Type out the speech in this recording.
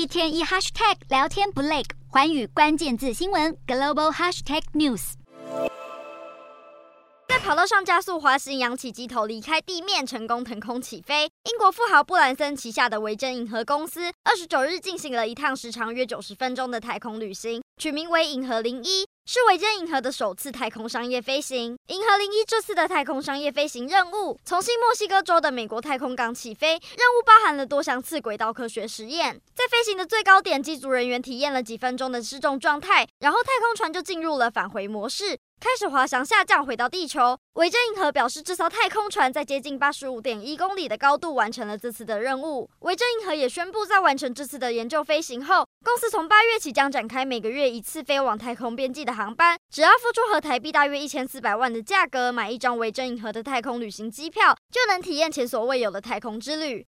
一天一 hashtag 聊天不累，环宇关键字新闻 global hashtag news。在跑道上加速滑行，扬起机头离开地面，成功腾空起飞。英国富豪布兰森旗下的维珍银河公司二十九日进行了一趟时长约九十分钟的太空旅行，取名为银河零一。是维珍银河的首次太空商业飞行。银河零一这次的太空商业飞行任务从新墨西哥州的美国太空港起飞，任务包含了多项次轨道科学实验。在飞行的最高点，机组人员体验了几分钟的失重状态，然后太空船就进入了返回模式。开始滑翔下降，回到地球。维珍银河表示，这艘太空船在接近八十五点一公里的高度完成了这次的任务。维珍银河也宣布，在完成这次的研究飞行后，公司从八月起将展开每个月一次飞往太空边际的航班。只要付出和台币大约一千四百万的价格，买一张维珍银河的太空旅行机票，就能体验前所未有的太空之旅。